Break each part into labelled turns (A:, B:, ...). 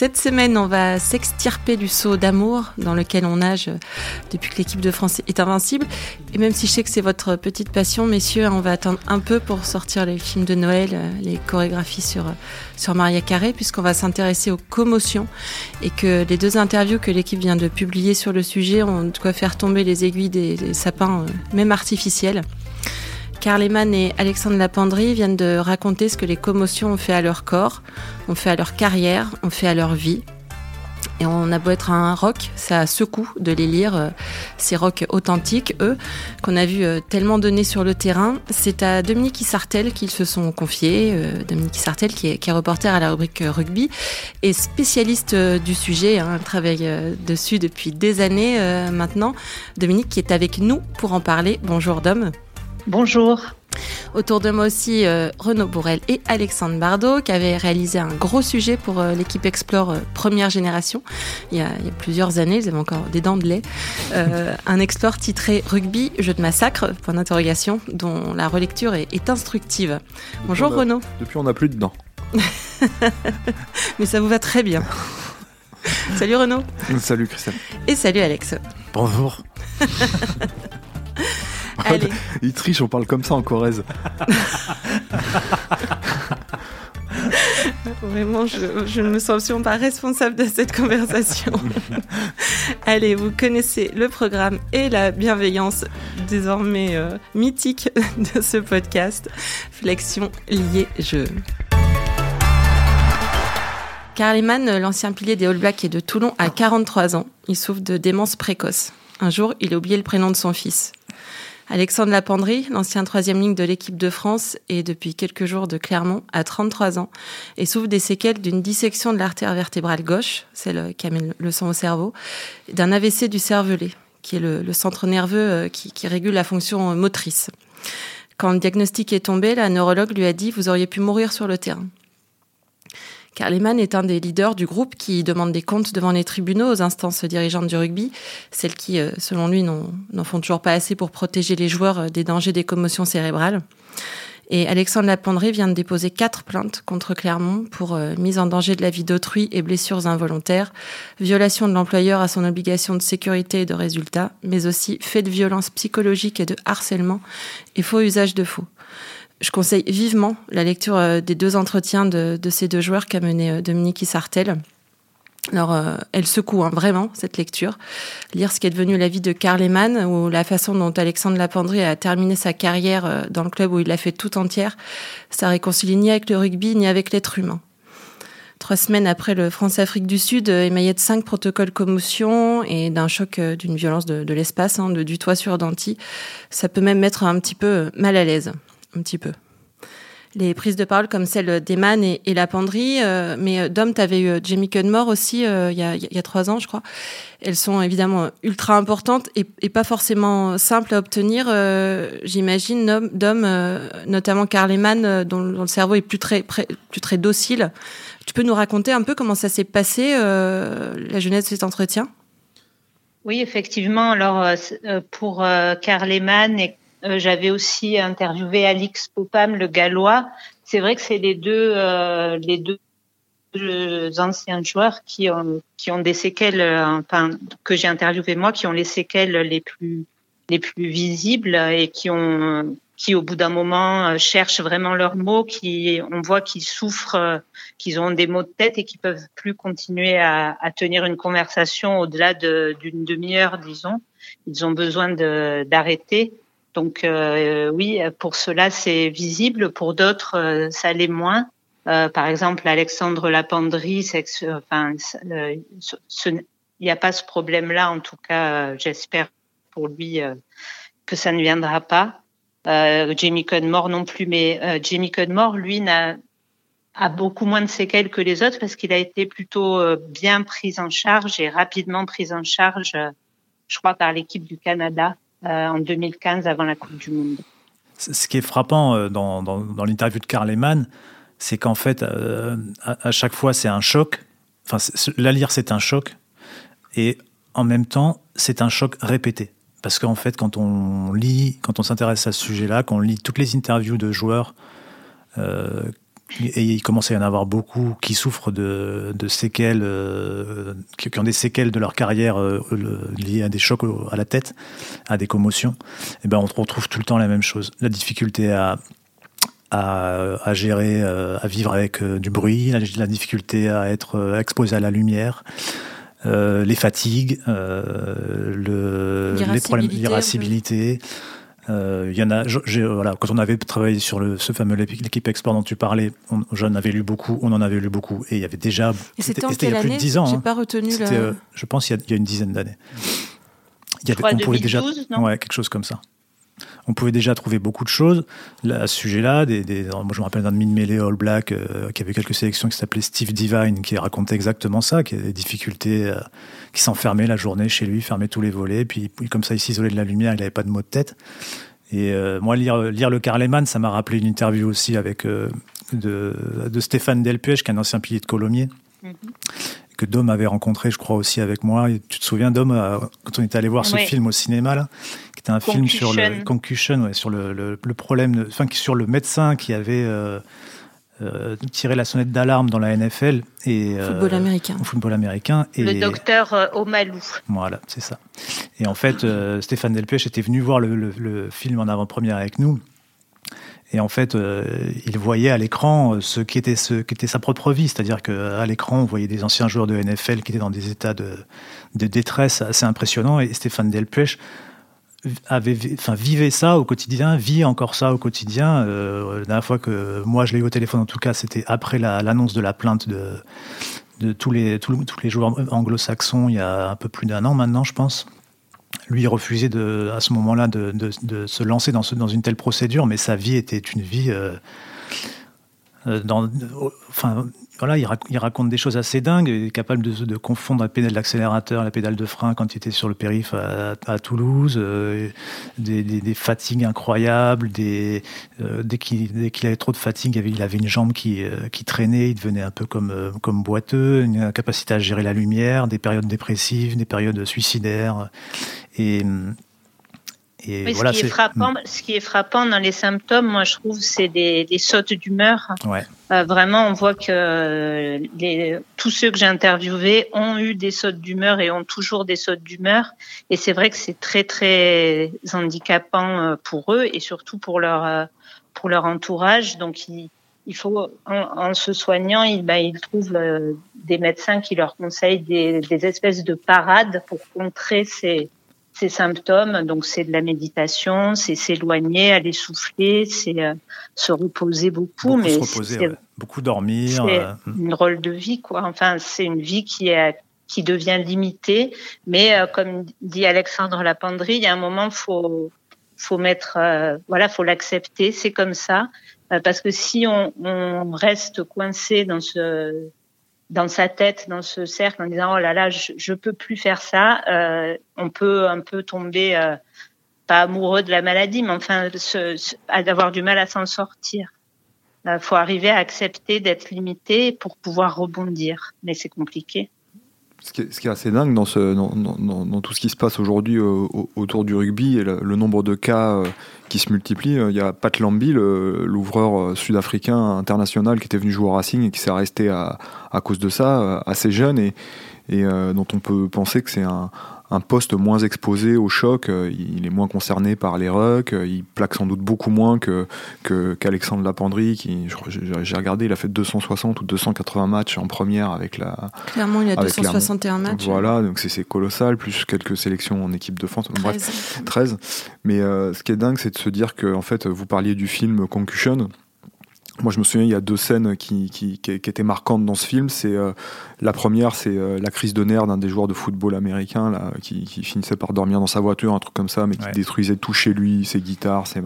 A: Cette semaine, on va s'extirper du saut d'amour dans lequel on nage depuis que l'équipe de France est invincible. Et même si je sais que c'est votre petite passion, messieurs, on va attendre un peu pour sortir les films de Noël, les chorégraphies sur, sur Maria Carré, puisqu'on va s'intéresser aux commotions et que les deux interviews que l'équipe vient de publier sur le sujet ont de quoi faire tomber les aiguilles des, des sapins, euh, même artificiels. Karl Lehmann et Alexandre Lapendry viennent de raconter ce que les commotions ont fait à leur corps, ont fait à leur carrière, ont fait à leur vie. Et on a beau être un rock, ça secoue de les lire, euh, ces rocks authentiques, eux, qu'on a vu euh, tellement donner sur le terrain. C'est à Dominique Sartel qu'ils se sont confiés. Euh, Dominique Sartel, qui est, qui est, reporter à la rubrique rugby et spécialiste du sujet, hein, travaille dessus depuis des années maintenant. Dominique qui est avec nous pour en parler. Bonjour Dom.
B: Bonjour.
A: Autour de moi aussi, euh, Renaud Bourrel et Alexandre Bardot, qui avaient réalisé un gros sujet pour euh, l'équipe Explore euh, première génération, il y, a, il y, a, plusieurs années, ils avaient encore des dents de lait. un Explore titré Rugby, jeu de massacre, point d'interrogation, dont la relecture est, est instructive. Bonjour Renaud.
C: Depuis, on n'a plus de dents.
A: Mais ça vous va très bien. salut Renaud.
C: Salut Christelle.
A: Et salut Alex.
D: Bonjour.
A: Allez.
C: Il triche, on parle comme ça en Corrèze.
A: Vraiment, je, je, ne me sens absolument pas responsable de cette conversation. Allez, vous connaissez le programme et la bienveillance désormais euh, mythique de ce podcast. Flexion liée jeu. Karl Lehmann, l'ancien pilier des All Blacks et de Toulon, a 43 ans. Il souffre de démence précoce. Un jour, il a oublié le prénom de son fils. Alexandre Lapendry, l'ancien troisième ligne de l'équipe de France et depuis quelques jours de Clermont, a 33 ans et souffre des séquelles d'une dissection de l'artère vertébrale gauche, celle qui amène le sang au cerveau, d'un AVC du cervelet, qui est le, centre nerveux qui, qui, régule la fonction motrice. Quand le diagnostic est tombé, la neurologue lui a dit Vous auriez pu mourir sur le terrain. Karl Lehmann est un des leaders du groupe qui demande des comptes devant les tribunaux aux instances dirigeantes du rugby, celles qui, selon lui, n'en font toujours pas assez pour protéger les joueurs des dangers des commotions cérébrales. Et Alexandre Lapendré vient de déposer quatre plaintes contre Clermont pour euh, mise en danger de la vie d'autrui et blessures involontaires, violation de l'employeur à son obligation de sécurité et de résultat, mais aussi fait de violence psychologique et de harcèlement et faux usage de faux je conseille vivement la lecture des deux entretiens de, ces deux joueurs qu'a mené Dominique Sartel. Alors, euh, elle secoue hein, vraiment cette lecture. Lire ce qui est devenu la vie de Karl Lehmann ou la façon dont Alexandre Lapendry a terminé sa carrière euh, dans le club où il l'a fait tout entière, ça réconcilie ni avec le rugby ni avec l'être humain. Trois semaines après le France-Afrique du Sud, émaillé de cinq protocoles commotion et d'un choc d'une violence de, l'espace, hein, de, du toit sur denti, ça peut même mettre un petit peu mal à l'aise un petit peu. Les prises de parole comme celle d'Eman et, et la penderie, euh, mais Dom, tu avais eu Jamie Cudmore aussi euh, il y, a, trois ans, je crois. Elles sont évidemment ultra importantes et, pas forcément simples à obtenir. Euh, J'imagine, Dom, notamment Karl Eman, dont, le cerveau est plus très, plus très docile. Tu peux nous raconter un peu comment ça s'est passé, la jeunesse de cet entretien?
B: Oui, effectivement. Alors, pour Karl Eman et euh, J'avais aussi interviewé Alix Popam, le gallois. C'est vrai que c'est les deux, euh, les deux anciens joueurs qui ont, qui ont des séquelles, enfin, que j'ai interviewé moi, qui ont les séquelles les plus, les plus visibles et qui ont, qui au bout d'un moment cherchent vraiment leurs mots, qui, on voit qu'ils souffrent, qu'ils ont des maux de tête et qui peuvent plus continuer à, à tenir une conversation au-delà d'une demi-heure, disons. Ils ont besoin d'arrêter. Donc euh, oui, pour cela c'est visible, pour d'autres euh, ça l'est moins. Euh, par exemple, Alexandre Lapendry, c'est enfin, il n'y a pas ce problème-là. En tout cas, j'espère pour lui que ça ne viendra pas. Jamie Cudmore non plus, mais Jamie Cudmore, lui, n'a a beaucoup moins de séquelles que les autres parce qu'il a été plutôt bien pris en charge et rapidement pris en charge, je crois, par l'équipe du Canada euh, en 2015 avant la Coupe du Monde.
D: Ce qui est frappant euh, dans, dans, l'interview de Karl Lehmann, c'est qu'en fait, euh, à, chaque fois, c'est un choc. Enfin, la lire, c'est un choc. Et en même temps, c'est un choc répété. parce qu'en fait, quand on lit, quand on s'intéresse à ce sujet-là, quand on lit toutes les interviews de joueurs, euh, et il commence à y en avoir beaucoup qui souffrent de, de séquelles, euh, qui, ont des séquelles de leur carrière euh, liées à des chocs à la tête, à des commotions. Et ben on retrouve tout le temps la même chose. La difficulté à, à, à gérer, à vivre avec du bruit, la, difficulté à être exposé à la lumière, euh, les fatigues, euh, le, les problèmes d'irascibilité. Euh, il y en a, voilà, quand on avait travaillé sur le, ce fameux l'équipe export dont tu parlais, j'en avais lu beaucoup, on en avait lu beaucoup, et il y avait déjà.
A: c'était il y a plus de 10 ans. J'ai hein. pas retenu. Le...
D: je pense il y, a, il y a une dizaine d'années.
B: Il y avait, on pouvait déjà, non?
D: Ouais, quelque chose comme ça on pouvait déjà trouver beaucoup de choses à ce sujet-là. Moi, je me rappelle d'un mid-mêlée All Black euh, qui avait quelques sélections qui s'appelait Steve Divine, qui racontait exactement ça, qui avait des difficultés, euh, qui s'enfermait la journée chez lui, fermait tous les volets, puis, comme ça, il s'isolait de la lumière, il n'avait pas de mots de tête. Et euh, moi, lire, lire le Carleman, ça m'a rappelé une interview aussi avec de, Stéphane Delpuech, qui est un ancien pilier de Colomiers. Mm-hmm. Que Dom avait rencontré, je crois aussi avec moi. tu te souviens, Dom, quand on était allé voir ce film au cinéma, là, c'était un film sur le concussion, ouais, sur le, le, problème, enfin sur le médecin qui avait euh, euh, tiré la sonnette d'alarme dans la NFL et
A: euh, football américain.
D: football américain.
B: Et, le docteur Omalou.
D: Voilà, c'est ça. Et en fait, Stéphane Delpech était venu voir le, le film en avant-première avec nous. Et en fait, il voyait à l'écran ce qui était ce qui était sa propre vie, c'est-à-dire qu'à l'écran, on voyait des anciens joueurs de NFL qui étaient dans des états de, détresse assez impressionnants. Et Stéphane Delpech avait, enfin, vivait ça au quotidien, vit encore ça au quotidien. Euh, la dernière fois que moi je l'ai eu au téléphone, en tout cas, c'était après l'annonce de la plainte de, de tous, les, tous, les joueurs anglo-saxons il y a un peu plus d'un an maintenant, je pense. Lui, refusait à ce moment-là de, se lancer dans, une telle procédure, mais sa vie était une vie. Euh, enfin, voilà, il, raconte des choses assez dingues, il est capable de, confondre la pédale d'accélérateur, la pédale de frein quand il était sur le périph' à, Toulouse, euh, des, fatigues incroyables, euh, dès qu'il avait trop de fatigue, il avait, une jambe qui, traînait, il devenait un peu comme, comme boiteux, une capacité à gérer la lumière, des périodes dépressives, des périodes suicidaires. Et
B: ce, qui est frappant, ce qui est frappant dans les symptômes, moi je trouve, c'est des, des, sautes d'humeur. Euh, vraiment, on voit que les, tous ceux que j'ai interviewés ont eu des sautes d'humeur et ont toujours des sautes d'humeur. Et c'est vrai que c'est très très handicapant euh, pour eux et surtout pour leur euh, pour leur entourage. Donc il, il faut, en, se soignant, ils, ben, ils trouvent des médecins qui leur conseillent des, des espèces de parades pour contrer ces ces symptômes. Donc, c'est de la méditation, c'est s'éloigner, aller souffler, c'est euh, se reposer beaucoup.
D: mais se reposer, beaucoup dormir.
B: C'est euh, une rôle de vie, quoi. Enfin, c'est une vie qui est qui devient limitée. Mais euh, comme dit Alexandre Lapendry, il y a un moment, faut faut mettre, voilà, faut l'accepter. C'est comme ça, parce que si on, on reste coincé dans ce dans sa tête, dans ce cercle, en disant oh là là, je, je peux plus faire ça. Euh, on peut un peu tomber, euh, pas amoureux de la maladie, mais enfin, d'avoir du mal à s'en sortir. Il euh, faut arriver à accepter d'être limité pour pouvoir rebondir, mais c'est compliqué.
C: Ce qui, est, assez dingue dans, tout ce qui se passe aujourd'hui euh, autour du rugby et le, nombre de cas euh, qui se multiplient, euh, il y a Pat Lambie, l'ouvreur sud-africain international qui était venu jouer au Racing et qui s'est resté à, cause de ça, assez jeune et dont on peut penser que c'est un, un poste moins exposé au choc, euh, il est moins concerné par les rucks, euh, il plaque sans doute beaucoup moins que qu'Alexandre Lapendry, qui j'ai regardé, il a fait 260 ou 280 matchs en première avec la.
A: Clairement, il a 261 matchs.
C: Voilà, donc c'est colossal, plus quelques sélections en équipe de France. 13. 13. Mais euh, ce qui est dingue, c'est de se dire que en fait, vous parliez du film Concussion. Moi, je me souviens, il y a deux scènes qui, qui, qui, étaient marquantes dans ce film. C'est euh, la première, c'est euh, la crise de nerfs d'un des joueurs de football américain là, qui, finissait par dormir dans sa voiture, un truc comme ça, mais qui détruisait tout chez lui, ses guitares, ses...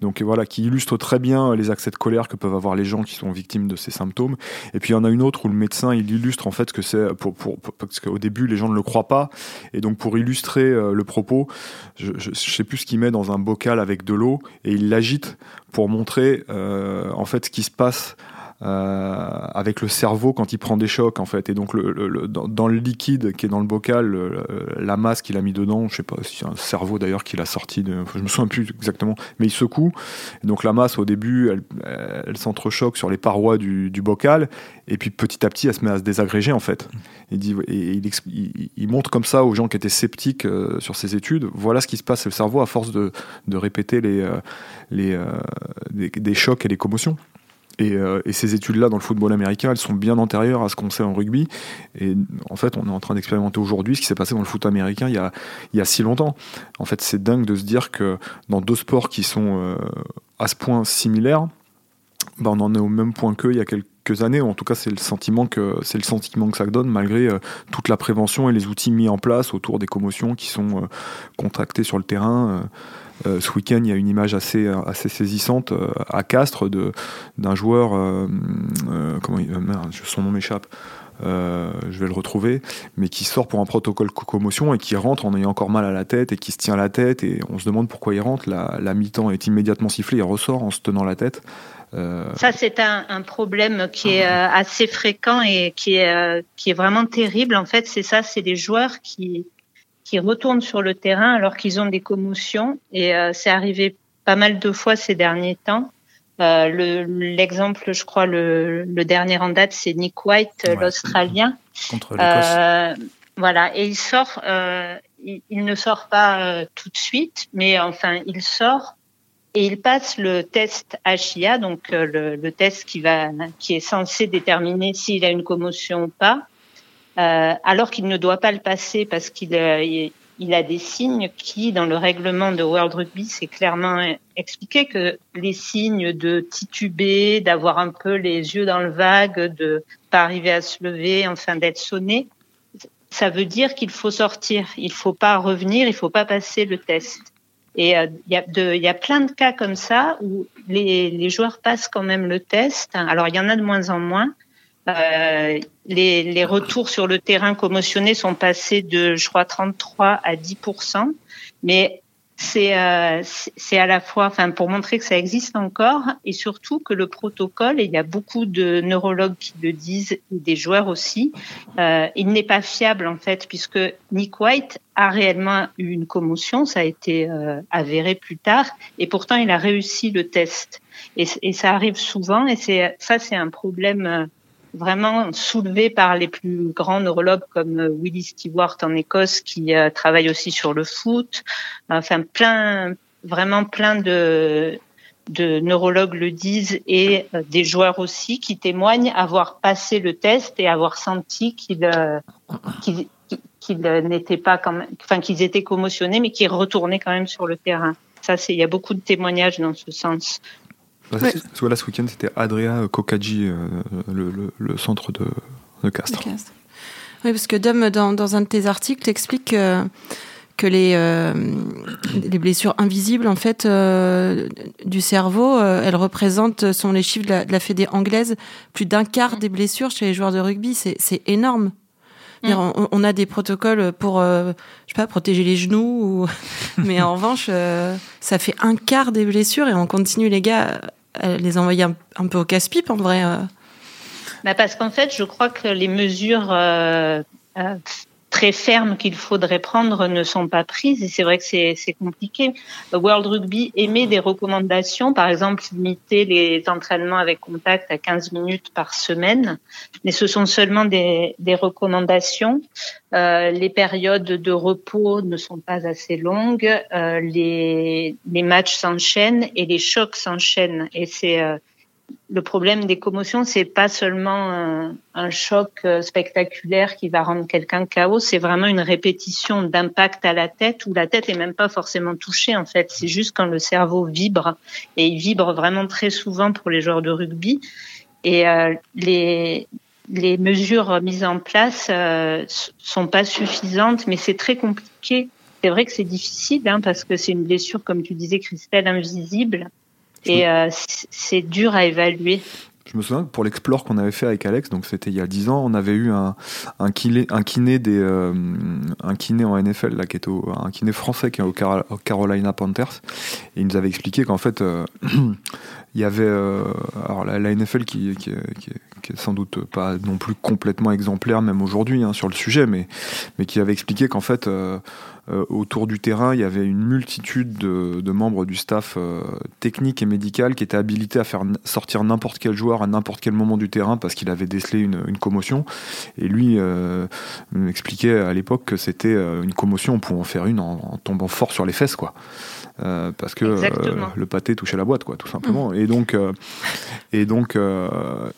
C: donc voilà, qui illustre très bien les accès de colère que peuvent avoir les gens qui sont victimes de ces symptômes. Et puis il y en a une autre où le médecin il illustre en fait que c'est pour, pour, parce qu'au début les gens ne le croient pas, et donc pour illustrer euh, le propos, je, je sais plus ce qu'il met dans un bocal avec de l'eau et il l'agite pour montrer euh, en fait ce qui se passe avec le cerveau quand il prend des chocs en fait. Et donc le, dans, le liquide qui est dans le bocal, la masse qu'il a mis dedans, je sais pas si c'est un cerveau d'ailleurs qu'il a sorti, de, je me souviens plus exactement, mais il secoue. Donc la masse au début, elle, elle s'entrechoque sur les parois du, bocal, et puis petit à petit, elle se met à se désagréger en fait. Il dit, et il, il, montre comme ça aux gens qui étaient sceptiques sur ses études, voilà ce qui se passe. Le cerveau à force de, de répéter les, les, des chocs et les commotions. Euh, et, ces études-là dans le football américain, elles sont bien antérieures à ce qu'on sait en rugby. Et en fait, on est en train d'expérimenter aujourd'hui ce qui s'est passé dans le foot américain il y a, il y a si longtemps. En fait, c'est dingue de se dire que dans deux sports qui sont euh, à ce point similaires, bah, on en est au même point qu'eux il y a quelques années. En tout cas, c'est le sentiment que c'est le sentiment que ça donne, malgré euh, toute la prévention et les outils mis en place autour des commotions qui sont contractées sur le terrain. Euh, ce week-end, il y a une image assez, assez saisissante euh, à Castres d'un joueur, euh, comment il, son nom m'échappe, je vais le retrouver, mais qui sort pour un protocole commotion et qui rentre en ayant encore mal à la tête et qui se tient la tête et on se demande pourquoi il rentre. La, mi-temps est immédiatement sifflée, il ressort en se tenant la tête.
B: Ça, c'est un, un, problème qui est assez fréquent et qui est, qui est vraiment terrible. En fait, c'est ça, c'est des joueurs qui, qui retournent sur le terrain alors qu'ils ont des commotions. Et euh, c'est arrivé pas mal de fois ces derniers temps. Euh, L'exemple, je crois, le, le, dernier en date, c'est Nick White, l'Australien.
D: Contre euh,
B: Voilà, et il sort. Euh, il, il, ne sort pas euh, tout de suite, mais enfin, il sort et il passe le test HIA, donc euh, le, le, test qui va, qui est censé déterminer s'il a une commotion ou pas. Euh, alors qu'il ne doit pas le passer parce qu'il euh, il a des signes qui, dans le règlement de World Rugby, c'est clairement expliqué que les signes de tituber, d'avoir un peu les yeux dans le vague, de pas arriver à se lever, enfin d'être sonné, ça veut dire qu'il faut sortir. Il faut pas revenir, il faut pas passer le test. Et euh, il y, y, a plein de cas comme ça où les, les joueurs passent quand même le test. Alors il y en a de moins en moins, euh, les, les, retours sur le terrain commotionné sont passés de, je crois, 33 à 10% mais c'est euh, c'est à la fois, enfin, pour montrer que ça existe encore, et surtout que le protocole, et il y a beaucoup de neurologues qui le disent, et des joueurs aussi, euh, il n'est pas fiable en fait, puisque Nick White a réellement eu une commotion, ça a été euh, avéré plus tard, et pourtant il a réussi le test. Et, et ça arrive souvent, et c'est ça, c'est un problème vraiment soulevé par les plus grands neurologues comme euh, Willie Stewart en Écosse qui euh, travaille aussi sur le foot. Enfin, plein, vraiment plein de, neurologues le disent et euh, des joueurs aussi qui témoignent avoir passé le test et avoir senti qu'ils qu'ils n'étaient pas quand même, enfin qu'ils étaient commotionnés mais qu'ils retournaient quand même sur le terrain. Ça, c'est il y a beaucoup de témoignages dans ce sens.
C: Voilà, ce week-end, c'était Adria Kokaji, euh, le, le, centre de, de Castres.
A: Oui, parce que Dom, dans, dans un de tes articles, t'expliques que, que les, euh, les blessures invisibles, en fait, euh, du cerveau, elles représentent, sont les chiffres de la, de la Fédé anglaise, plus d'un quart des blessures chez les joueurs de rugby. C'est énorme. Mm. On, on, a des protocoles pour, je sais pas, protéger les genoux, ou... mais en revanche, ça fait un quart des blessures et on continue, les gars, les envoyer un, peu au casse-pipe en vrai euh.
B: bah Parce qu'en fait, je crois que les mesures euh, euh, très fermes qu'il faudrait prendre ne sont pas prises et c'est vrai que c'est compliqué. World Rugby émet des recommandations, par exemple limiter les entraînements avec contact à 15 minutes par semaine, mais ce sont seulement des, des recommandations. Euh, les périodes de repos ne sont pas assez longues, euh, les, les matchs s'enchaînent et les chocs s'enchaînent et c'est euh, le problème des commotions, c'est pas seulement un, choc euh, spectaculaire qui va rendre quelqu'un chaos, c'est vraiment une répétition d'impact à la tête où la tête est même pas forcément touchée en fait. C'est juste quand le cerveau vibre et il vibre vraiment très souvent pour les joueurs de rugby et euh, les les mesures mises en place euh, sont pas suffisantes, mais c'est très compliqué. C'est vrai que c'est difficile hein, parce que c'est une blessure, comme tu disais, Christelle, invisible. Et euh, c'est dur à évaluer.
C: Je me souviens que pour l'explore qu'on avait fait avec Alex, donc c'était il y a 10 ans, on avait eu un, un, kiné, un kiné des euh, un kiné en NFL là qui est au, un kiné français qui est au, Carolina Panthers et il nous avait expliqué qu'en fait euh, il y avait alors la, NFL qui, qui, qui, qui, est sans doute pas non plus complètement exemplaire même aujourd'hui hein, sur le sujet, mais mais qui avait expliqué qu'en fait autour du terrain, il y avait une multitude de, membres du staff euh, technique et médical qui étaient habilités à faire sortir n'importe quel joueur à n'importe quel moment du terrain parce qu'il avait décelé une, commotion. Et lui euh, m'expliquait à l'époque que c'était une commotion, on pouvait en faire une en, tombant fort sur les fesses, quoi. parce que le pâté touchait la boîte, quoi, tout simplement. Mmh. Et donc, et donc,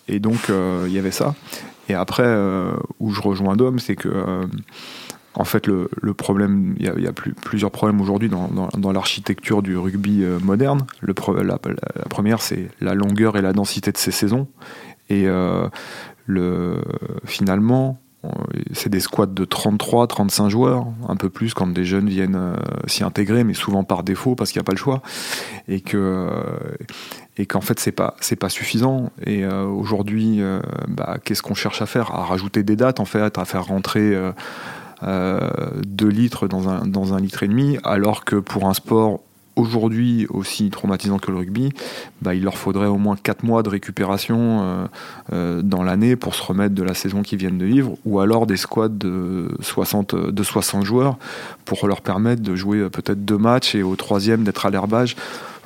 C: et donc, il y avait ça. Et après, où je rejoins Dom, c'est que en fait, le, problème, il y a, plusieurs problèmes aujourd'hui dans, l'architecture du rugby euh, moderne. La, première, c'est la longueur et la densité de ces saisons. Et euh, le, finalement, c'est des squads de 33, 35 joueurs, un peu plus quand des jeunes viennent euh, s'y intégrer, mais souvent par défaut parce qu'il n'y a pas le choix. Et que et qu'en fait c'est pas pas suffisant et aujourd'hui bah, qu'est-ce qu'on cherche à faire? À rajouter des dates en fait à faire rentrer 2 euh, litres dans un, dans un litre et demi, alors que pour un sport aujourd'hui aussi traumatisant que le rugby, bah, il leur faudrait au moins 4 mois de récupération euh, euh, dans l'année pour se remettre de la saison qu'ils viennent de vivre, ou alors des squads de 60, de 60 joueurs pour leur permettre de jouer peut-être deux matchs et au troisième d'être à l'herbage.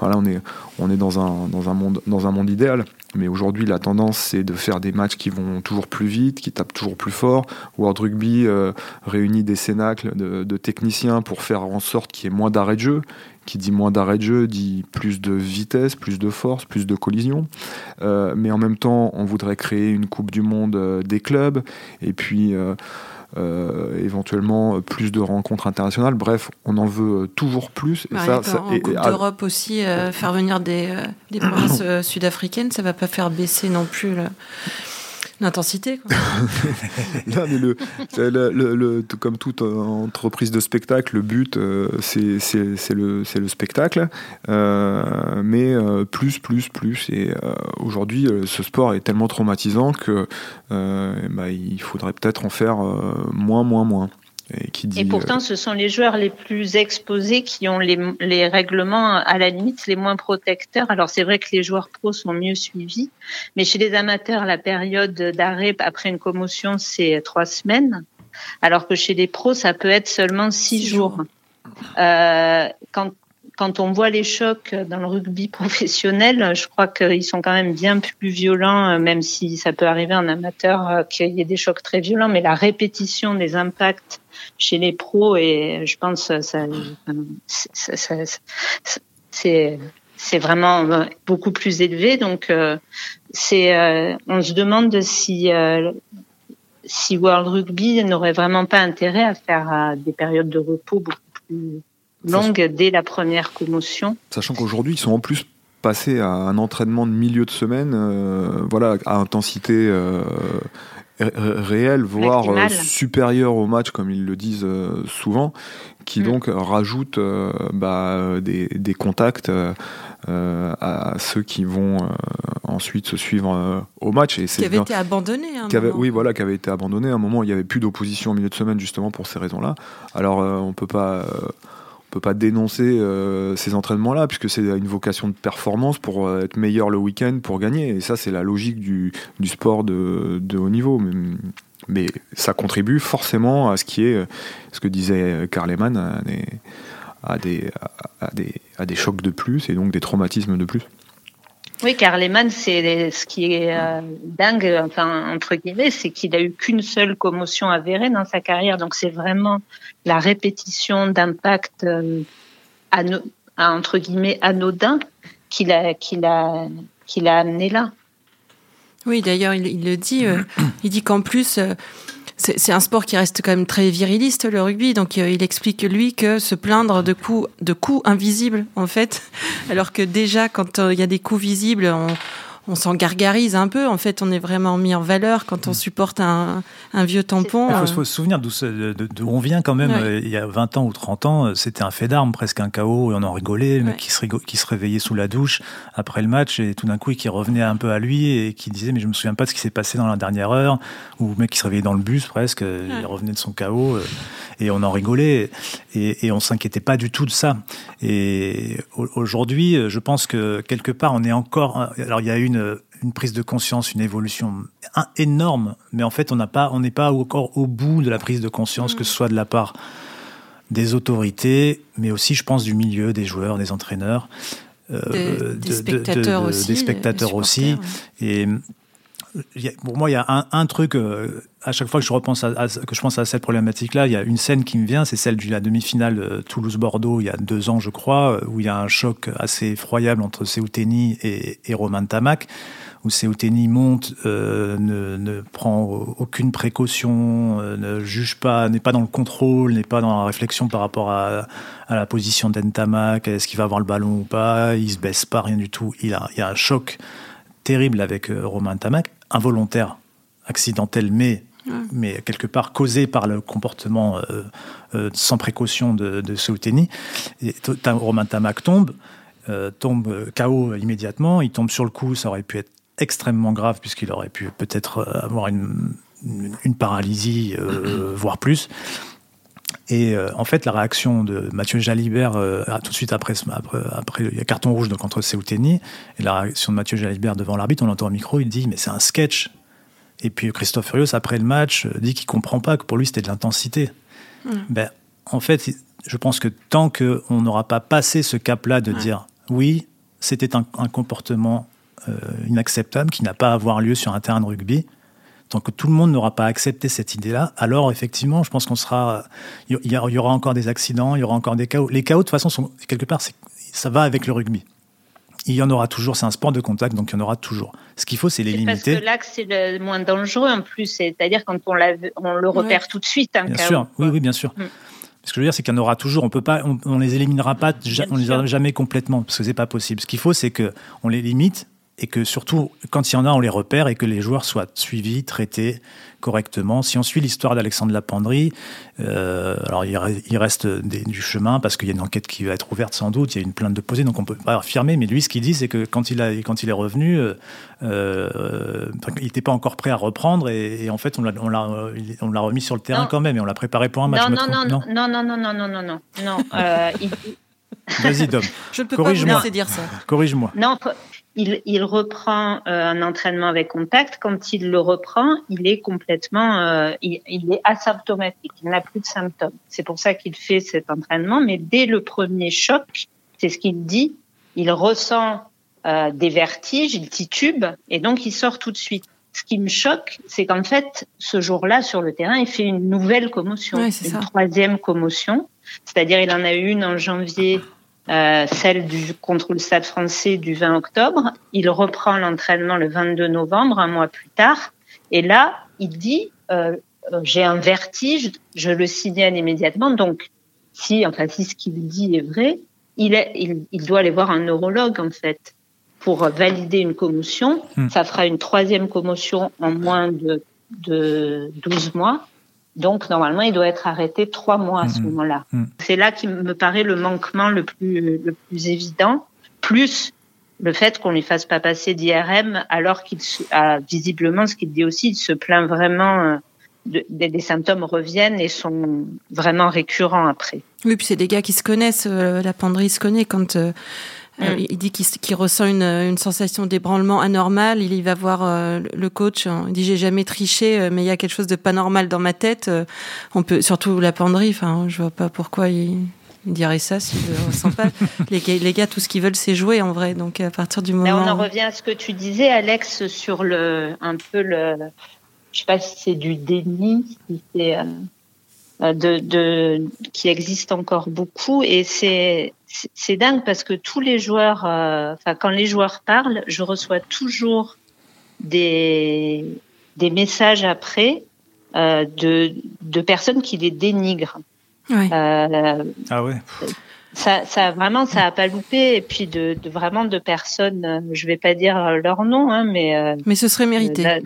C: Voilà, on est, on est dans, un, dans, un monde, dans un monde idéal. Mais aujourd'hui, la tendance, c'est de faire des matchs qui vont toujours plus vite, qui tapent toujours plus fort. World Rugby euh, réunit des cénacles de, techniciens pour faire en sorte qu'il y ait moins d'arrêt de jeu. Qui dit moins d'arrêt de jeu dit plus de vitesse, plus de force, plus de collision. Euh, mais en même temps, on voudrait créer une Coupe du Monde euh, des clubs. Et puis. Euh, éventuellement plus de rencontres internationales. Bref, on en veut toujours plus.
A: Et ça, en Coupe d'Europe aussi, euh, faire venir des, des provinces euh, sud-africaines, ça va pas faire baisser non plus l'intensité.
C: comme toute entreprise de spectacle, le but, euh, c'est le, le spectacle. Euh, mais euh, plus, plus, plus. Et aujourd'hui, ce sport est tellement traumatisant que bah, faudrait peut-être en faire moins, moins, moins.
B: Et, pourtant, euh, ce sont les joueurs les plus exposés qui ont les, les, règlements à la limite les moins protecteurs. Alors c'est vrai que les joueurs pros sont mieux suivis, mais chez les amateurs, la période d'arrêt après une commotion, c'est trois semaines, alors que chez les pros, ça peut être seulement six, jours. Euh, quand, quand on voit les chocs dans le rugby professionnel, je crois qu'ils sont quand même bien plus violents, même si ça peut arriver en amateur euh, qu'il y ait des chocs très violents, mais la répétition des impacts chez les pros et je pense ça, c'est vraiment beaucoup plus élevé. Donc euh, euh, on se demande euh, si World Rugby n'aurait vraiment pas intérêt à faire des périodes de repos beaucoup plus longues dès la première commotion.
C: Sachant qu'aujourd'hui ils sont en plus passés à un entraînement de milieu de semaine, voilà, à intensité réel, voire euh, supérieur au match, comme ils le disent euh, souvent, qui mm. donc rajoute euh, bah, des, des, contacts à ceux qui vont ensuite se suivre au match.
A: Et qui avait été abandonné.
C: oui, voilà, qui avait été abandonné. À un moment, il n'y avait plus d'opposition au milieu de semaine, justement pour ces raisons-là. Alors, on peut pas peut pas dénoncer euh, ces entraînements-là, puisque c'est une vocation de performance pour euh, être meilleur le week-end, pour gagner. Et ça, c'est la logique du, sport de, haut niveau. Mais, ça contribue forcément à ce qui est, ce que disait Karl des, à des chocs de plus et donc des traumatismes de plus.
B: Oui, car Lehmann, c'est ce qui est euh, dingue, enfin entre guillemets, c'est qu'il a eu qu'une seule commotion avérée dans sa carrière. Donc c'est vraiment la répétition d'impact euh, entre guillemets anodin qu'il a qu'il a qu'il a amené là.
A: Oui, d'ailleurs, il, le dit. Euh, il dit qu'en plus, c'est un sport qui reste quand même très viriliste, le rugby. Donc, euh, il explique, lui, que se plaindre de coups, de coups invisibles, en fait, alors que déjà, quand euh, il y a des coups visibles, on, on s'en gargarise un peu. En fait, on est vraiment mis en valeur quand on mm. supporte un, un vieux tampon.
D: Il faut, se souvenir d'où on vient quand même. Euh, il y a 20 ans ou 30 ans, euh, c'était un fait d'armes, presque un chaos, et on en rigolait. Le mec qui se, qui se réveillait sous la douche après le match, et tout d'un coup, qui revenait un peu à lui, et qui disait, mais je me souviens pas de ce qui s'est passé dans la dernière heure, ou le mec qui se réveillait dans le bus presque, il revenait de son chaos, euh, et on en rigolait. Et, et on s'inquiétait pas du tout de ça. Et aujourd'hui, je pense que quelque part, on est encore. Alors, il y a une, une prise de conscience, une évolution énorme, mais en fait, on n'a pas, on n'est pas encore au bout de la prise de conscience, que ce soit de la part des autorités, mais aussi, je pense, du milieu, des joueurs, des entraîneurs,
A: euh, des, spectateurs aussi.
D: Des spectateurs aussi. Et pour moi, il y a un, truc, euh, à chaque fois que je, repense à, que je pense à cette problématique-là, il y a une scène qui me vient, c'est celle de la demi-finale euh, Toulouse-Bordeaux, il y a deux ans, je crois, où il y a un choc assez effroyable entre Seouteni et, et Romain Tamac, où Seouteni monte, euh, ne, prend aucune précaution, euh, ne juge pas, n'est pas dans le contrôle, n'est pas dans la réflexion par rapport à, la position d'Entamac, est-ce qu'il va avoir le ballon ou pas, il se baisse pas, rien du tout. Il y a un choc terrible avec Romain Tamac involontaire, accidentel, mais, mais quelque part causé par le comportement euh, euh, sans précaution de, de Souteni. Et Romain Tamac tombe, euh, tombe KO immédiatement, il tombe sur le coup, ça aurait pu être extrêmement grave puisqu'il aurait pu peut-être avoir une, une, paralysie, voire plus. Et en fait, la réaction de Mathieu Jalibert, tout de suite après, après, après, il y a carton rouge donc, contre Seouteni, et la réaction de Mathieu Jalibert devant l'arbitre, on l'entend au micro, il dit Mais c'est un sketch. Et puis Christophe Furios, après le match, dit qu'il comprend pas, que pour lui c'était de l'intensité. Ben, en fait, je pense que tant qu'on n'aura pas passé ce cap-là de dire Oui, c'était un, un, comportement euh, inacceptable qui n'a pas à avoir lieu sur un terrain de rugby, tant que tout le monde n'aura pas accepté cette idée-là, alors effectivement, je pense qu'on sera, il y, y, aura encore des accidents, il y aura encore des chaos. Les chaos, de toute façon, sont quelque part, ça va avec le rugby. Il y en aura toujours, c'est un sport de contact, donc il y en aura toujours. Ce qu'il faut, c'est les limiter.
B: Parce que là, c'est le moins dangereux en plus, c'est-à-dire quand on, on le repère ouais. tout de suite. Un
D: bien
B: chaos,
D: sûr, oui, oui, bien sûr. Mm. Ce que je veux dire, c'est qu'il y en aura toujours. On peut pas, on, on les éliminera pas, bien on les jamais complètement, parce que c'est pas possible. Ce qu'il faut, c'est que on les limite et que surtout, quand il y en a, on les repère et que les joueurs soient suivis, traités correctement. Si on suit l'histoire d'Alexandre Lapendry, euh, alors il, reste des, du chemin parce qu'il y a une enquête qui va être ouverte sans doute, il y a une plainte de posée, donc on peut pas affirmer. Mais lui, ce qu'il dit, c'est que quand il, a, quand il est revenu, euh, euh, il n'était pas encore prêt à reprendre et, et en fait, on l'a, on, l'a, on l'a remis sur le terrain non. quand même et on l'a préparé pour un match.
B: Non, non, non, non, non, non, non, non, non, non, non. Euh, il...
D: Vas-y, Dom.
A: Je ne peux pas vous laisser dire ça.
D: Corrige-moi.
B: Non, il, il, reprend euh, un entraînement avec contact. Quand il le reprend, il est complètement, euh, il, il, est asymptomatique. Il n'a plus de symptômes. C'est pour ça qu'il fait cet entraînement. Mais dès le premier choc, c'est ce qu'il dit, il ressent euh, des vertiges, il titube et donc il sort tout de suite. Ce qui me choque, c'est qu'en fait, ce jour-là, sur le terrain, il fait une nouvelle commotion,
A: ouais,
B: une
A: ça.
B: troisième commotion. C'est-à-dire, il en a eu une en janvier euh, celle du, contre le Stade français du 20 octobre. Il reprend l'entraînement le 22 novembre, un mois plus tard. Et là, il dit, euh, j'ai un vertige, je le signale immédiatement. Donc, si, enfin, si ce qu'il dit est vrai, il, est, il, il, doit aller voir un neurologue, en fait, pour valider une commotion. Mmh. Ça fera une troisième commotion en moins de, de 12 mois. Donc, normalement, il doit être arrêté trois mois à ce mmh. moment-là. Mmh. C'est là qui me paraît le manquement le plus, le plus évident, plus le fait qu'on lui fasse pas passer d'IRM alors qu'il a visiblement, ce qu'il dit aussi, il se plaint vraiment, de, de, des symptômes reviennent et sont vraiment récurrents après.
A: Oui, puis c'est des gars qui se connaissent, euh, la penderie se connaît quand... Euh euh, il dit qu'il qu ressent une, une sensation d'ébranlement anormal. Il y va voir euh, le coach. Il dit j'ai jamais triché, euh, mais il y a quelque chose de pas normal dans ma tête. On peut surtout la penderie. Enfin, je vois pas pourquoi il, il dirait ça s'il ne ressent pas. les, gars, les gars, tout ce qu'ils veulent, c'est jouer en vrai. Donc à partir du moment.
B: Là, on en revient à ce que tu disais, Alex, sur le un peu le. Je sais pas si c'est du déni, si c'est de, de, qui existe encore beaucoup et c'est c'est dingue parce que tous les joueurs, euh, enfin quand les joueurs parlent, je reçois toujours des des messages après euh, de de personnes qui les dénigrent.
A: Ouais.
D: Euh, ah ouais.
B: Ça, ça vraiment, ça a pas loupé et puis de, de vraiment de personnes, euh, je vais pas dire leur nom, hein, mais euh,
A: mais ce serait mérité.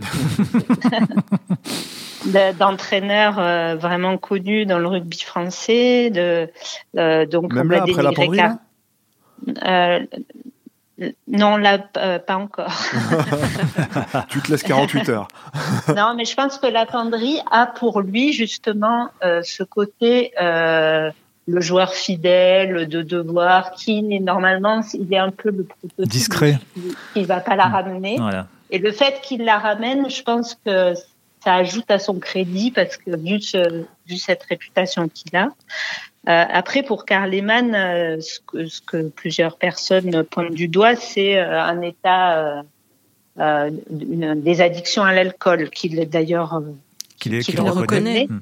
B: d'entraîneurs euh, vraiment connus dans le rugby français. De,
C: euh, donc Même là, après la penderie, là
B: euh, non, là, euh, pas encore.
C: tu te laisses 48 heures.
B: non, mais je pense que la penderie a pour lui justement euh, ce côté le joueur fidèle, de devoir, qui normalement, il est un peu le prototype
D: discret,
B: ne va pas la ramener. Et le fait qu'il la ramène, je pense que ça ajoute à son crédit parce que vu, vu cette réputation qu'il a. Euh, après, pour Karl Lehmann, euh, ce, que, ce, que, plusieurs personnes pointent du doigt, c'est euh, un état des addictions à l'alcool, qu'il d'ailleurs
D: qu'il qu reconnaît. reconnaît.
B: Hmm.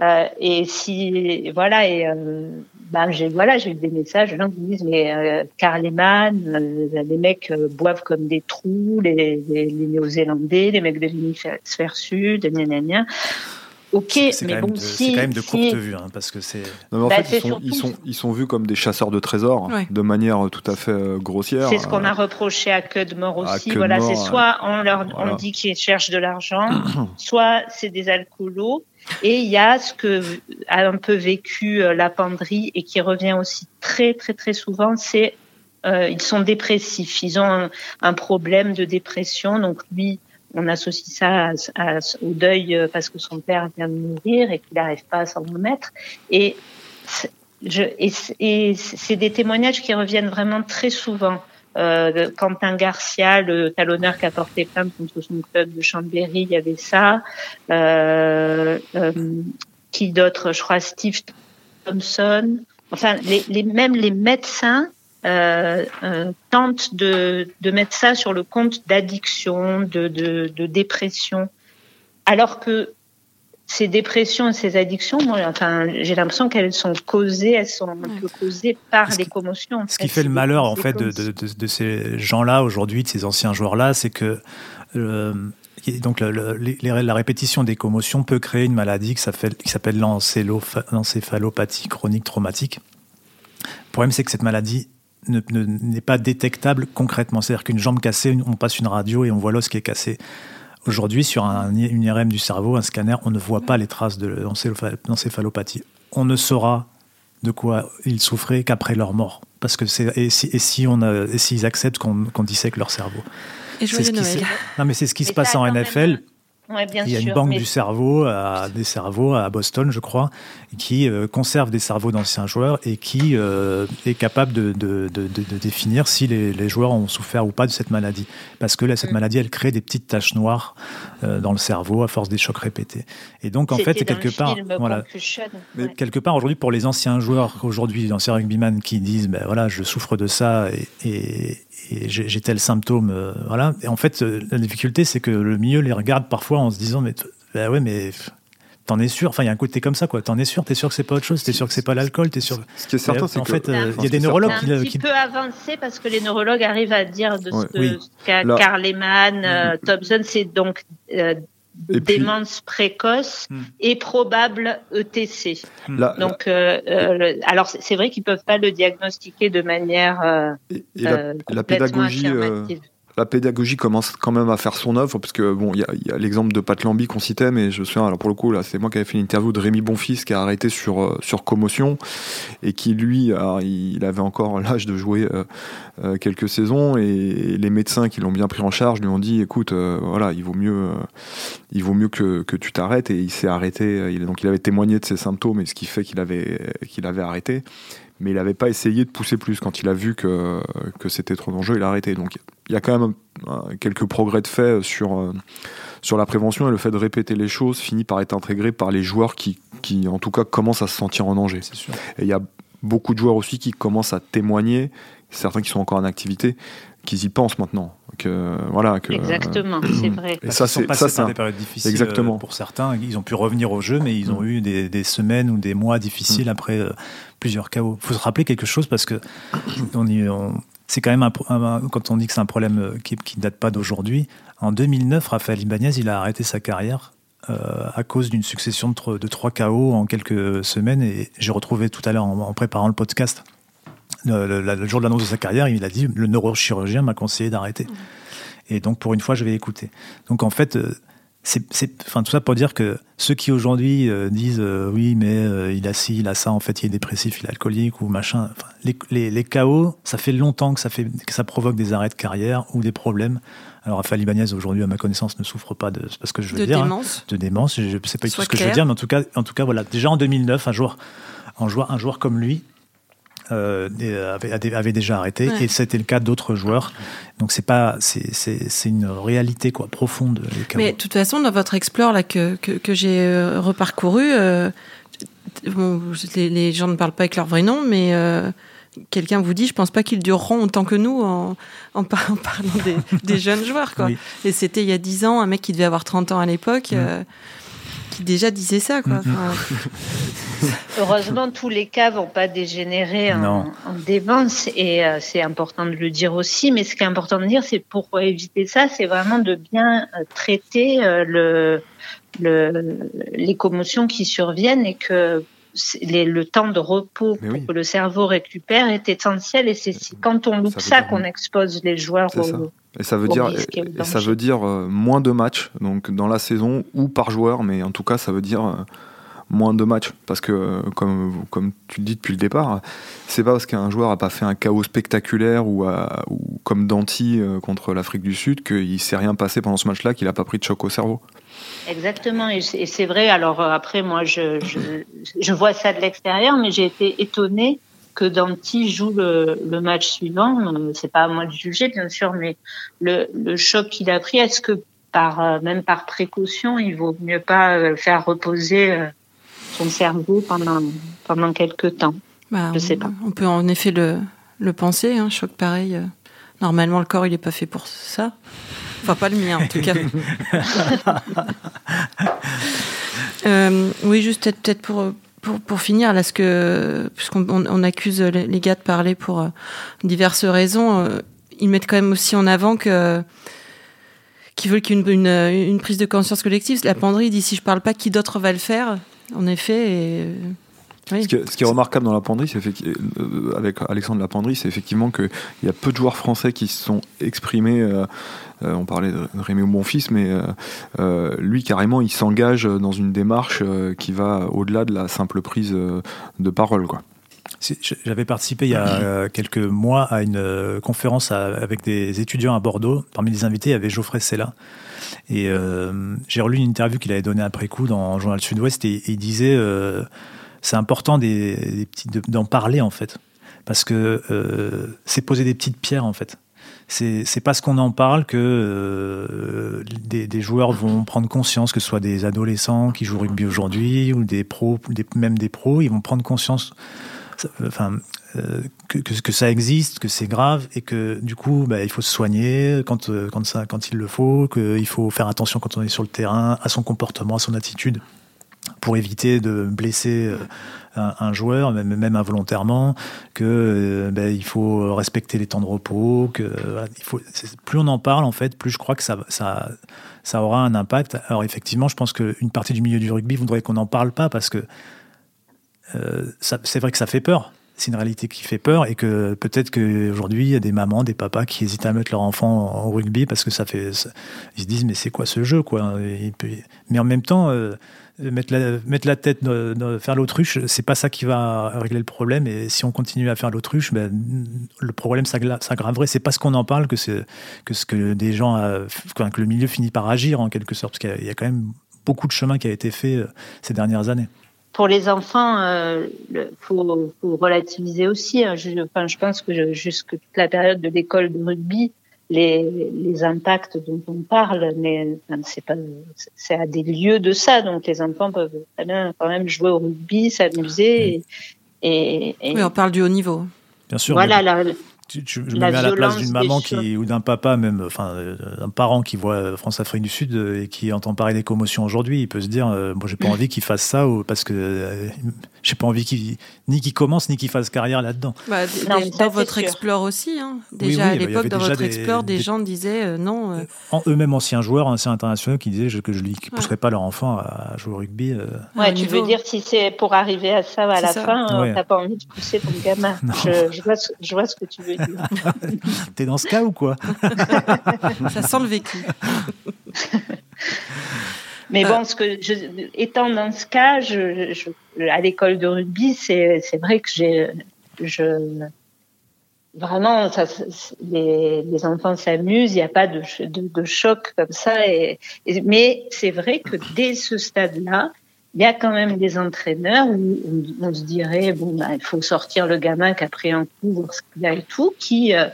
B: Euh, et si voilà et euh, ben j'ai voilà j'ai eu des messages de gens qui disent mais euh, Karl Lehmann, les mecs boivent comme des trous, les Néo-Zélandais, les mecs de l'hémisphère sud, gna gna gna. Ok, mais bon,
D: de,
B: si,
D: c'est quand même de
B: si...
D: courte vue, hein, parce que c'est.
C: Non, mais en
B: Bah,
C: fait, ils sont,
B: surtout-
C: ils, sont, ils sont vus comme des chasseurs de trésors,
A: Ouais.
C: de manière tout à fait euh, grossière.
B: C'est ce qu'on a
C: Euh,
B: reproché à Cudmore
C: à
B: aussi.
C: Cudmore,
B: voilà, c'est soit on leur
C: voilà.
B: on dit qu'ils cherchent de l'argent, soit c'est des alcoolos. Et il y a ce que a un peu vécu euh, la penderie et qui revient aussi très très très souvent, c'est euh, ils sont dépressifs. Ils ont un, un problème de dépression. Donc lui, on associe ça au deuil euh, parce que son père vient de mourir et qu'il n'arrive pas à s'en remettre. Et c'est des témoignages qui reviennent vraiment très souvent. Euh, Quentin Garcia, le talonneur qui a porté plainte contre son club de Chambéry, il y avait ça. Euh, euh, qui d'autre? Je crois Steve Thompson. Enfin, les, les, même les médecins euh, euh, tentent de, de mettre ça sur le compte d'addiction, de, de, de dépression, alors que ces dépressions et ces addictions, moi, enfin, j'ai l'impression qu'elles sont causées, elles sont un peu causées par les commotions.
D: Ce qui
B: fait.
D: le malheur en fait de, ces gens-là aujourd'hui, de ces anciens joueurs-là, c'est que euh, donc le- le- les- les- la répétition des commotions peut créer une maladie qui s'appelle l'encéphalopathie chronique traumatique. Le problème, c'est que cette maladie ne- ne- n'est pas détectable concrètement. C'est-à-dire qu'une jambe cassée, on passe une radio et on voit l'os qui est cassé. Aujourd'hui, sur un, une IRM du cerveau, un scanner, on ne voit pas les traces de l'encépha- l'encéphalopathie. On ne saura de quoi ils souffraient qu'après leur mort. Parce que c'est et si, et si on a, et s'ils acceptent qu'on qu'on dissèque leur cerveau.
A: Et
D: C'est ce
A: joyeux
D: qui
A: Noël.
D: se- non mais c'est ce qui se passe en
B: même,
D: NFL.
B: Ouais, bien
D: Il y a une banque
B: mais
D: du cerveau, à, des cerveaux à Boston, je crois, qui euh, conserve des cerveaux d'anciens joueurs et qui euh, est capable de, de- de- de- de définir si les, les joueurs ont souffert ou pas de cette maladie. Parce que là, cette
B: Mm.
D: maladie, elle crée des petites taches noires euh, dans le cerveau à force des chocs répétés. Et donc, en fait, c'est quelque part, voilà,
B: ouais.
D: quelque part aujourd'hui pour les anciens joueurs aujourd'hui les anciens rugbyman qui disent ben voilà je souffre de ça et, et- et j'ai tel symptôme euh, voilà. Et en fait euh, la difficulté c'est que le milieu les regarde parfois en se disant mais ben ouais mais t'en es sûr? Enfin il y a un côté comme ça quoi. T'en es sûr? T'es sûr que c'est pas autre chose? T'es sûr que c'est pas l'alcool? T'es sûr
C: Ce qui est certain, c'est
D: en
C: que
D: fait euh, il y a des neurologues
B: C'est
D: qui,
B: un petit
D: qui-
B: peu avancé parce que les neurologues arrivent à dire de
C: Ouais.
B: ce que
D: Oui.
B: qu'a
C: Là-
B: Carl Lehmann, euh, Thompson, c'est donc euh,
C: puis-
B: démence précoce
D: Hmm.
B: et probable ETC.
C: la,
B: Donc, euh, euh, le- alors c'est vrai qu'ils peuvent pas le diagnostiquer de manière euh,
C: et- et la-
B: euh, complètement
C: pédagogie, euh,
B: affirmative.
C: La pédagogie commence quand même à faire son œuvre parce que bon, il y a, l'exemple de Pat Lambie qu'on citait, mais je me souviens, alors pour le coup là, c'est moi qui avais fait une interview de Rémi Bonfils qui a arrêté sur euh, commotion et qui lui, il avait encore l'âge de jouer euh, euh, quelques saisons et les médecins qui l'ont bien pris en charge lui ont dit, écoute, voilà, il vaut mieux, il vaut mieux que, que tu t'arrêtes et il s'est arrêté. Il, donc il avait témoigné de ses symptômes et ce qui fait qu'il avait qu'il avait arrêté. Mais il n'avait pas essayé de pousser plus. Quand il a vu que, que c'était trop dangereux, il a arrêté. Donc il y a quand même quelques progrès de fait sur, euh, sur la prévention et le fait de répéter les choses finit par être intégré par les joueurs qui, qui en tout cas, commencent à se sentir en danger.
D: sûr
C: Et il y a beaucoup de joueurs aussi qui commencent à témoigner, certains qui sont encore en activité, qu'ils y pensent maintenant. Que, voilà, que,
B: Exactement, c'est vrai.
C: Et ça, c'est ça, c'est
D: des périodes difficiles
C: Exactement.
D: euh, pour certains. Ils ont pu revenir au jeu, mais ils ont
C: Mm.
D: eu des, des semaines ou des mois difficiles après euh, plusieurs chaos. Il faut se rappeler quelque chose parce que on y- on- c'est quand même un, un- quand on dit que c'est un problème euh, qui ne date pas d'aujourd'hui. En 2009, Raphaël Ibanez, il a arrêté sa carrière euh, à cause d'une succession de, tro- de trois chaos en quelques semaines. Et j'ai retrouvé tout à l'heure en, en préparant le podcast. Le, le- le jour de l'annonce de sa carrière, il a dit le neurochirurgien m'a conseillé d'arrêter. Et donc, pour une fois, je vais écouter. Donc, en fait, euh, c'est, enfin, tout ça pour dire que ceux qui aujourd'hui euh, disent euh, oui, mais euh, il a ci, il a ça, en fait, il est dépressif, il est alcoolique ou machin. Les, les, les chaos, ça fait longtemps que ça, fait, que ça provoque des arrêts de carrière ou des problèmes. Alors, Raphaël Ibanez, aujourd'hui, à ma connaissance, ne souffre pas de. C'est pas ce que je veux
A: De
D: dire. hein,
A: démence.
D: de démence. Je ne sais pas tout ce que je veux dire, mais en tout cas, en tout cas, voilà. Déjà en 2009, un jour, un joueur, un joueur comme lui euh, avait, avait, déjà arrêté et c'était le cas d'autres joueurs. Donc c'est pas c'est une réalité quoi profonde.
A: Mais de toute façon dans votre explore là que que, que j'ai euh, reparcouru, euh, bon, les, gens ne parlent pas avec leur vrai nom, mais quelqu'un vous dit, je pense pas qu'ils dureront autant que nous en, en, parlant des, des, jeunes joueurs. Quoi. Et c'était il y a 10 ans, un mec qui devait avoir 30 ans à l'époque qui déjà disait ça. Quoi.
B: Mm-hmm. Heureusement, tous les cas vont pas dégénérer en, en démence et euh, c'est important de le dire aussi. Mais ce qui est important de dire, c'est pour éviter ça, c'est vraiment de bien euh, traiter euh, le, le, les commotions qui surviennent et que le temps de repos pour que le cerveau récupère est essentiel et c'est quand on loupe ça, qu'on expose les joueurs au,
C: et ça veut dire, et ça veut dire euh, moins de matchs donc dans la saison ou par joueur, mais en tout cas ça veut dire euh, moins de matchs parce que euh, comme comme tu le dis depuis le départ, c'est pas parce qu'un joueur a pas fait un chaos spectaculaire ou, comme Danti contre l'Afrique du Sud qu'il s'est rien passé pendant ce match-là qu'il a pas pris de choc au cerveau.
B: Exactement, et c'est vrai. Alors après, moi, je, je, vois ça de l'extérieur, mais j'ai été étonnée que Danti joue le, le match suivant. Euh, c'est pas à moi de juger, bien sûr, mais le, le choc qu'il a pris, est-ce que par euh, même par précaution, il vaut mieux pas euh, faire reposer son cerveau pendant pendant quelques temps
A: bah, Je sais pas. On peut en effet le le penser. Un hein, choc pareil. Normalement, le corps, il est pas fait pour ça. Enfin, pas le mien, en tout cas. euh, oui, juste peut-être pour pour, pour, finir, là, ce que, puisqu'on on accuse les gars de parler pour euh, diverses raisons, euh, ils mettent quand même aussi en avant que qu'ils veulent qu'il y ait une, une, prise de conscience collective. La penderie dit si je parle pas, qui d'autre va le faire? En effet. Et,
C: ce, qui est, remarquable dans la penderie, c'est avec Alexandre Lapendrie, c'est effectivement qu'il y a peu de joueurs français qui se sont exprimés euh, on parlait de Rémi Bonfils, mais euh, euh, lui carrément, il s'engage dans une démarche qui va au-delà de la simple prise de parole, quoi.
D: J'avais participé il y a quelques mois à une conférence avec des étudiants à Bordeaux. Parmi les invités, il y avait Geoffrey Sella. Et j'ai relu une interview qu'il avait donnée après coup dans le Journal Sud-Ouest et, il disait c'est important d'en parler en fait. Parce que c'est poser des petites pierres en fait c'est parce qu'on en parle que euh, des, joueurs vont prendre conscience, que ce soit des adolescents qui jouent rugby aujourd'hui ou des pros, même des pros, ils vont prendre conscience enfin, euh, que, ça existe, que c'est grave et que du coup, bah, il faut se soigner quand, euh, quand, ça, quand il le faut, qu'il faut faire attention quand on est sur le terrain, à son comportement, à son attitude pour éviter de blesser un, joueur, même, même involontairement, que euh, il faut respecter les temps de repos, que. Plus on en parle en fait, plus je crois que ça, ça, ça aura un impact. Alors effectivement, je pense qu'une partie du milieu du rugby voudrait qu'on n'en parle pas parce que euh, c'est vrai que ça fait peur c'est une réalité qui fait peur et que peut-être qu'aujourd'hui, il y a des mamans, des papas qui hésitent à mettre leur enfant au rugby parce que ça fait. ils se disent, mais c'est quoi ce jeu quoi? Mais en même temps, euh, mettre la, tête, faire l'autruche, c'est pas ça qui va régler le problème. Et si on continue à faire l'autruche, ben, le problème s'aggraverait. C'est parce qu'on en parle que que ce que des gens, que le milieu finit par agir en quelque sorte, parce qu'il y a quand même beaucoup de chemin qui a été fait euh, ces dernières années.
B: Pour les enfants, il euh, faut, faut, relativiser aussi. Hein. Je, enfin, je pense que jusque toute la période de l'école de rugby, les, les impacts dont on parle, mais c'est pas, c'est à des lieux de ça. Donc les enfants peuvent très bien quand même jouer au rugby, s'amuser. Et, et,
A: oui, on parle du haut niveau.
D: Bien sûr.
B: Voilà, la,
D: je, me mets à la place d'une maman qui, ou d'un papa même, enfin euh, un parent qui voit France-Afrique du Sud euh, et qui entend parler des commotions aujourd'hui, il peut se dire, euh, moi j'ai pas envie qu'il fasse ça ou, parce que j'ai pas envie qu'il ni qu'il commence ni qu'il fasse carrière là-dedans.
A: Bah, dans votre explore aussi, hein. déjà à l'époque dans votre explore, des, gens disaient non.
D: En eux-mêmes anciens joueurs, anciens internationaux, qui disaient que je ne pousserais pas leur enfant à jouer au rugby.
B: ouais, tu veux dire si c'est pour arriver à ça à la fin, tu t'as pas envie de pousser ton gamin. Je, je, vois, je vois ce que tu veux dire.
D: T'es dans ce cas ou quoi
A: Ça sent le vécu.
B: Mais bon, ce que je, étant dans ce cas, je, à l'école de rugby, c'est vrai que j'ai, je, vraiment, ça, les, les, enfants s'amusent, il n'y a pas de, de, de, choc comme ça. Et, mais c'est vrai que dès ce stade-là, il y a quand même des entraîneurs où on, se dirait bon bah, il faut sortir le gamin pris un coup voir ce qu'il a et tout qui euh,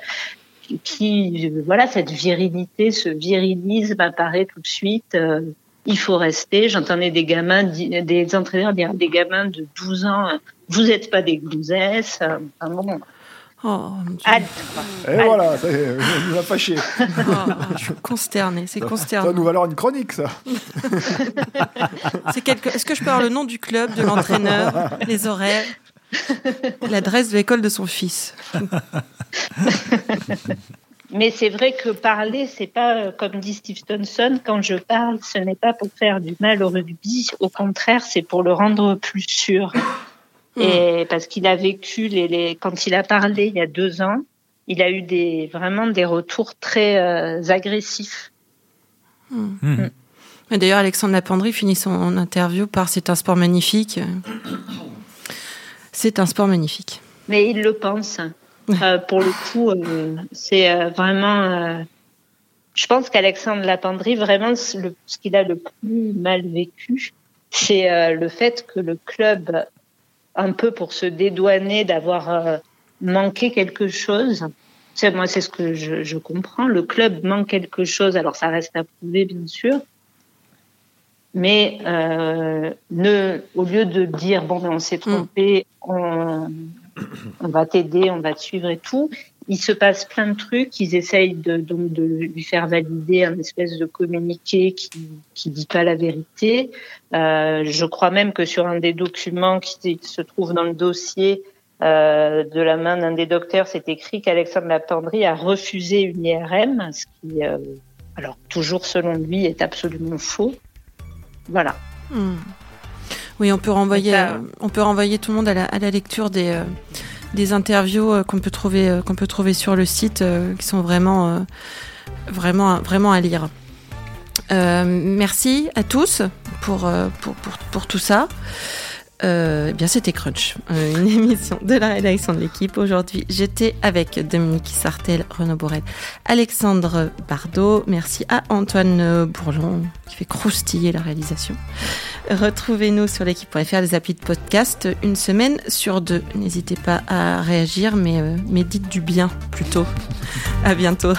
B: qui voilà cette virilité ce virilisme apparaît tout de suite euh, il faut rester. J'entendais des gamins des entraîneurs dire des gamins de 12 ans vous n'êtes pas des glousesses enfin bon
A: Oh,
C: Et voilà, ça nous a fâché.
A: Oh, je suis consternée, c'est consternant.
C: Ça nous va alors une chronique, ça.
A: c'est quelque... Est-ce que je peux avoir le nom du club, de l'entraîneur, les horaires, l'adresse de l'école de son fils?
B: Mais c'est vrai que parler, c'est pas euh, comme dit Steve Thompson, quand je parle, ce n'est pas pour faire du mal au rugby, au contraire, c'est pour le rendre plus sûr. Hmm. Et parce qu'il a vécu les, les, quand il a parlé il y a deux ans, il a eu des vraiment des retours très euh, agressifs.
A: Hmm. Hmm. D'ailleurs, Alexandre Lapendry finit son interview par c'est un sport magnifique. C'est un sport magnifique.
B: Mais il le pense. Euh, pour le coup, euh, c'est vraiment. je pense qu'Alexandre Lapendry, vraiment, ce qu'il a le plus mal vécu, c'est le fait que le club un peu pour se dédouaner d'avoir euh, manqué quelque chose. C'est, moi, c'est ce que je, comprends. Le club manque quelque chose. Alors, ça reste à prouver, bien sûr. Mais euh, ne, au lieu de dire bon, ben, on s'est trompé, on, on va t'aider, on va te suivre et tout, il se passe plein de trucs. Ils essayent de, donc de lui faire valider un espèce de communiqué qui qui dit pas la vérité. Euh, je crois même que sur un des documents qui se trouve dans le dossier euh, de la main d'un des docteurs, c'est écrit qu'Alexandre Lapendry a refusé une IRM, ce qui, euh, alors toujours selon lui, est absolument faux. Voilà.
A: Hmm. Oui, on peut renvoyer, on peut renvoyer tout le monde à la, à la lecture des des interviews euh, qu'on peut trouver euh, qu'on peut trouver sur le site euh, qui sont vraiment vraiment vraiment à lire. merci à tous pour, pour, pour, pour tout ça. Euh, eh bien, c'était Crunch, une émission de la rédaction de l'équipe. Aujourd'hui, j'étais avec Dominique Sartel, Renaud Borel, Alexandre Bardot. Merci à Antoine Bourlon qui fait croustiller la réalisation. Retrouvez-nous sur l'équipe.fr, les applis de podcast, une semaine sur deux. N'hésitez pas à réagir, mais, euh, mais dites du bien plutôt. À bientôt.